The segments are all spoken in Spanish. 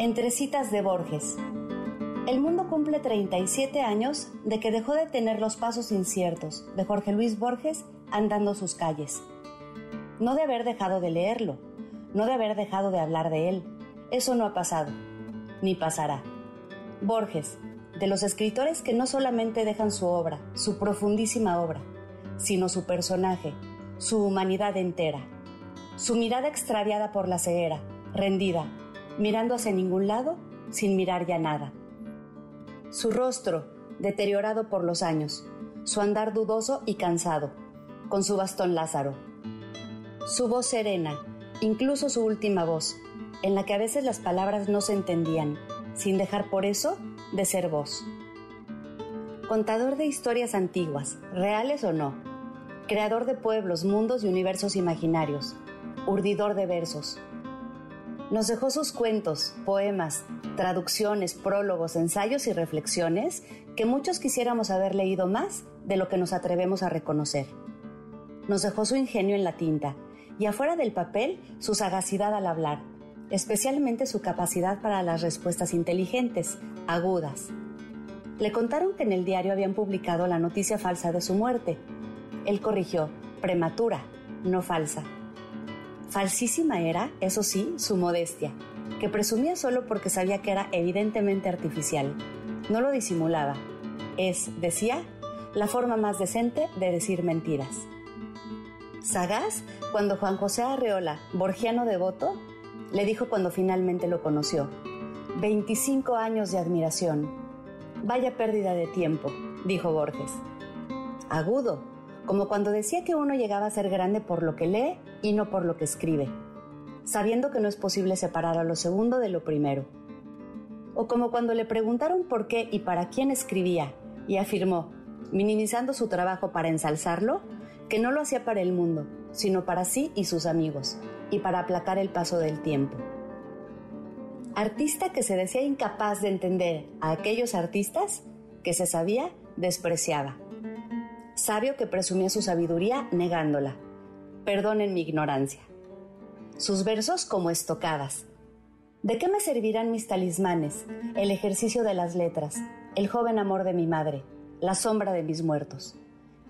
Entre citas de Borges. El mundo cumple 37 años de que dejó de tener los pasos inciertos de Jorge Luis Borges andando sus calles. No de haber dejado de leerlo, no de haber dejado de hablar de él. Eso no ha pasado, ni pasará. Borges, de los escritores que no solamente dejan su obra, su profundísima obra, sino su personaje, su humanidad entera, su mirada extraviada por la ceguera, rendida, mirando hacia ningún lado, sin mirar ya nada. Su rostro, deteriorado por los años, su andar dudoso y cansado, con su bastón Lázaro. Su voz serena, incluso su última voz, en la que a veces las palabras no se entendían, sin dejar por eso de ser voz. Contador de historias antiguas, reales o no, creador de pueblos, mundos y universos imaginarios, urdidor de versos, nos dejó sus cuentos, poemas, traducciones, prólogos, ensayos y reflexiones que muchos quisiéramos haber leído más de lo que nos atrevemos a reconocer. Nos dejó su ingenio en la tinta y afuera del papel su sagacidad al hablar, especialmente su capacidad para las respuestas inteligentes, agudas. Le contaron que en el diario habían publicado la noticia falsa de su muerte. Él corrigió, prematura, no falsa Falsísima era, eso sí, su modestia, que presumía solo porque sabía que era evidentemente artificial. No lo disimulaba. Es, decía, la forma más decente de decir mentiras. Sagaz, cuando Juan José Arreola, borgiano devoto, le dijo cuando finalmente lo conoció, 25 años de admiración. Vaya pérdida de tiempo, dijo Borges. Agudo, como cuando decía que uno llegaba a ser grande por lo que lee y no por lo que escribe, sabiendo que no es posible separar a lo segundo de lo primero. O como cuando le preguntaron por qué y para quién escribía y afirmó, minimizando su trabajo para ensalzarlo, que no lo hacía para el mundo, sino para sí y sus amigos, y para aplacar el paso del tiempo. Artista que se decía incapaz de entender a aquellos artistas que se sabía despreciaba sabio que presumía su sabiduría negándola. Perdonen mi ignorancia. Sus versos como estocadas. ¿De qué me servirán mis talismanes, el ejercicio de las letras, el joven amor de mi madre, la sombra de mis muertos?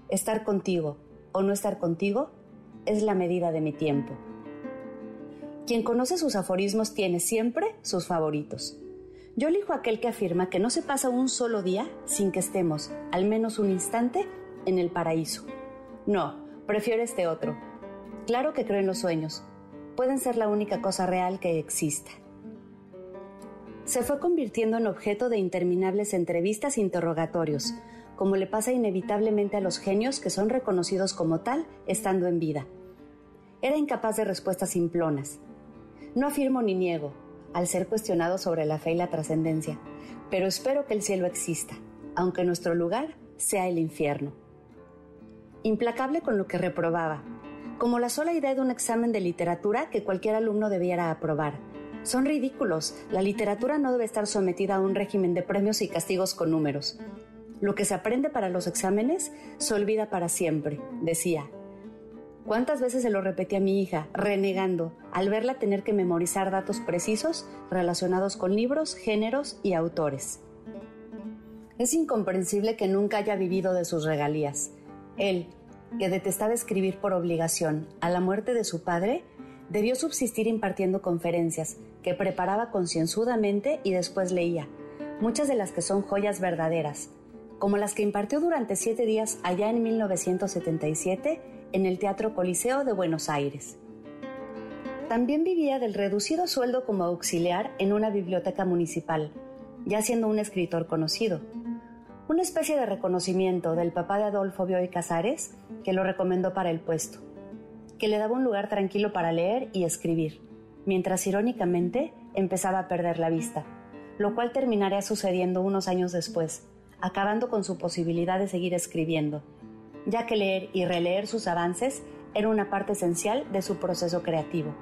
Estar contigo o no estar contigo es la medida de mi tiempo. Quien conoce sus aforismos tiene siempre sus favoritos. Yo elijo aquel que afirma que no se pasa un solo día sin que estemos, al menos un instante, en el paraíso. No, prefiero este otro. Claro que creo en los sueños. Pueden ser la única cosa real que exista. Se fue convirtiendo en objeto de interminables entrevistas e interrogatorios, como le pasa inevitablemente a los genios que son reconocidos como tal estando en vida. Era incapaz de respuestas simplonas. No afirmo ni niego, al ser cuestionado sobre la fe y la trascendencia, pero espero que el cielo exista, aunque nuestro lugar sea el infierno implacable con lo que reprobaba, como la sola idea de un examen de literatura que cualquier alumno debiera aprobar. Son ridículos, la literatura no debe estar sometida a un régimen de premios y castigos con números. Lo que se aprende para los exámenes se olvida para siempre, decía. ¿Cuántas veces se lo repetí a mi hija, renegando, al verla tener que memorizar datos precisos relacionados con libros, géneros y autores? Es incomprensible que nunca haya vivido de sus regalías. Él, que detestaba escribir por obligación a la muerte de su padre, debió subsistir impartiendo conferencias que preparaba concienzudamente y después leía, muchas de las que son joyas verdaderas, como las que impartió durante siete días allá en 1977 en el Teatro Coliseo de Buenos Aires. También vivía del reducido sueldo como auxiliar en una biblioteca municipal, ya siendo un escritor conocido una especie de reconocimiento del papá de Adolfo Bioy Casares, que lo recomendó para el puesto, que le daba un lugar tranquilo para leer y escribir, mientras irónicamente empezaba a perder la vista, lo cual terminaría sucediendo unos años después, acabando con su posibilidad de seguir escribiendo, ya que leer y releer sus avances era una parte esencial de su proceso creativo.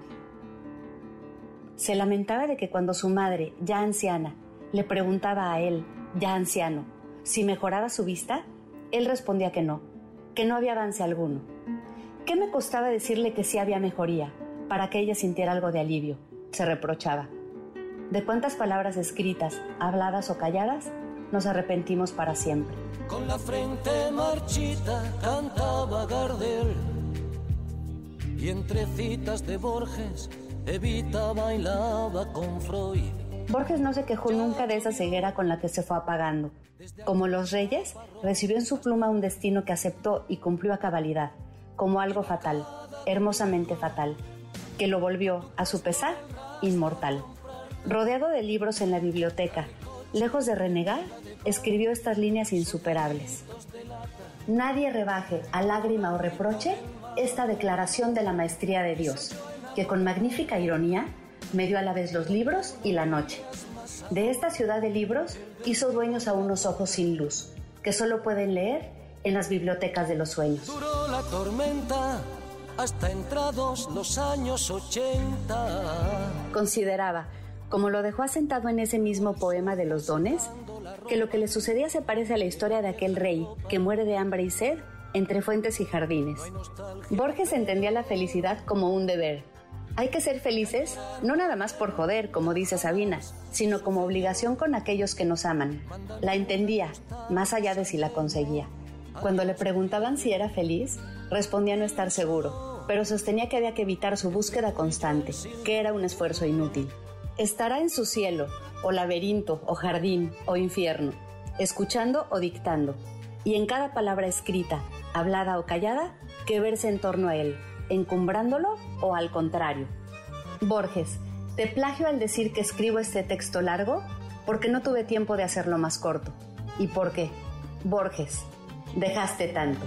Se lamentaba de que cuando su madre, ya anciana, le preguntaba a él, ya anciano, si mejoraba su vista, él respondía que no, que no había avance alguno. ¿Qué me costaba decirle que sí había mejoría, para que ella sintiera algo de alivio? Se reprochaba. de cuántas palabras escritas, habladas o calladas, nos arrepentimos para siempre. Con la frente marchita cantaba Gardel y entre citas de Borges Evita bailaba con Freud. Borges no se quejó nunca de esa ceguera con la que se fue apagando. Como los reyes, recibió en su pluma un destino que aceptó y cumplió a cabalidad, como algo fatal, hermosamente fatal, que lo volvió, a su pesar, inmortal. Rodeado de libros en la biblioteca, lejos de renegar, escribió estas líneas insuperables. Nadie rebaje a lágrima o reproche esta declaración de la maestría de Dios, que con magnífica ironía me dio a la vez los libros y la noche. De esta ciudad de libros hizo dueños a unos ojos sin luz, que solo pueden leer en las bibliotecas de los sueños. Duró la tormenta hasta entrados los años 80. Consideraba, como lo dejó asentado en ese mismo poema de los dones, que lo que le sucedía se parece a la historia de aquel rey que muere de hambre y sed entre fuentes y jardines. Borges entendía la felicidad como un deber. Hay que ser felices no nada más por joder, como dice Sabina, sino como obligación con aquellos que nos aman. La entendía, más allá de si la conseguía. Cuando le preguntaban si era feliz, respondía no estar seguro, pero sostenía que había que evitar su búsqueda constante, que era un esfuerzo inútil. Estará en su cielo, o laberinto, o jardín, o infierno, escuchando o dictando, y en cada palabra escrita, hablada o callada, que verse en torno a él, encumbrándolo o al contrario. Borges, te plagio al decir que escribo este texto largo porque no tuve tiempo de hacerlo más corto. ¿Y por qué? Borges, dejaste tanto.